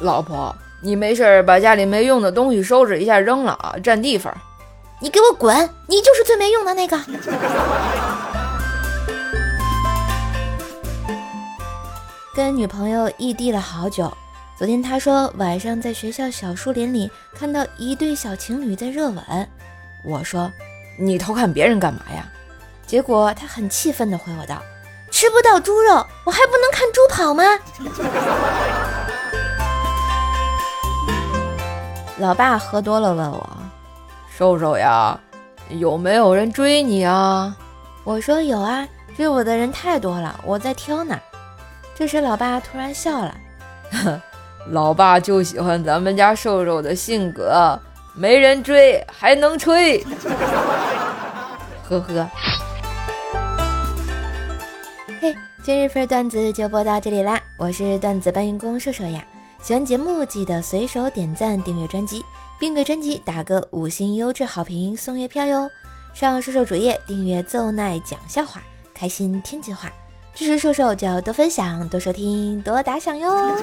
老婆，你没事把家里没用的东西收拾一下扔了啊，占地方。你给我滚！你就是最没用的那个。跟女朋友异地了好久，昨天他说晚上在学校小树林里看到一对小情侣在热吻。我说你偷看别人干嘛呀？结果他很气愤地回我道：“吃不到猪肉，我还不能看猪跑吗？”老爸喝多了问我。瘦瘦呀，有没有人追你啊？我说有啊，追我的人太多了，我在挑呢。这时，老爸突然笑了，老爸就喜欢咱们家瘦瘦的性格，没人追还能吹，呵呵。嘿，今日份段子就播到这里啦，我是段子搬运工瘦瘦呀。喜欢节目记得随手点赞、订阅专辑。并给专辑打个五星优质好评送月票哟！上瘦瘦主页订阅奏奈讲笑话，开心天津话，支持瘦瘦就要多分享、多收听、多打赏哟！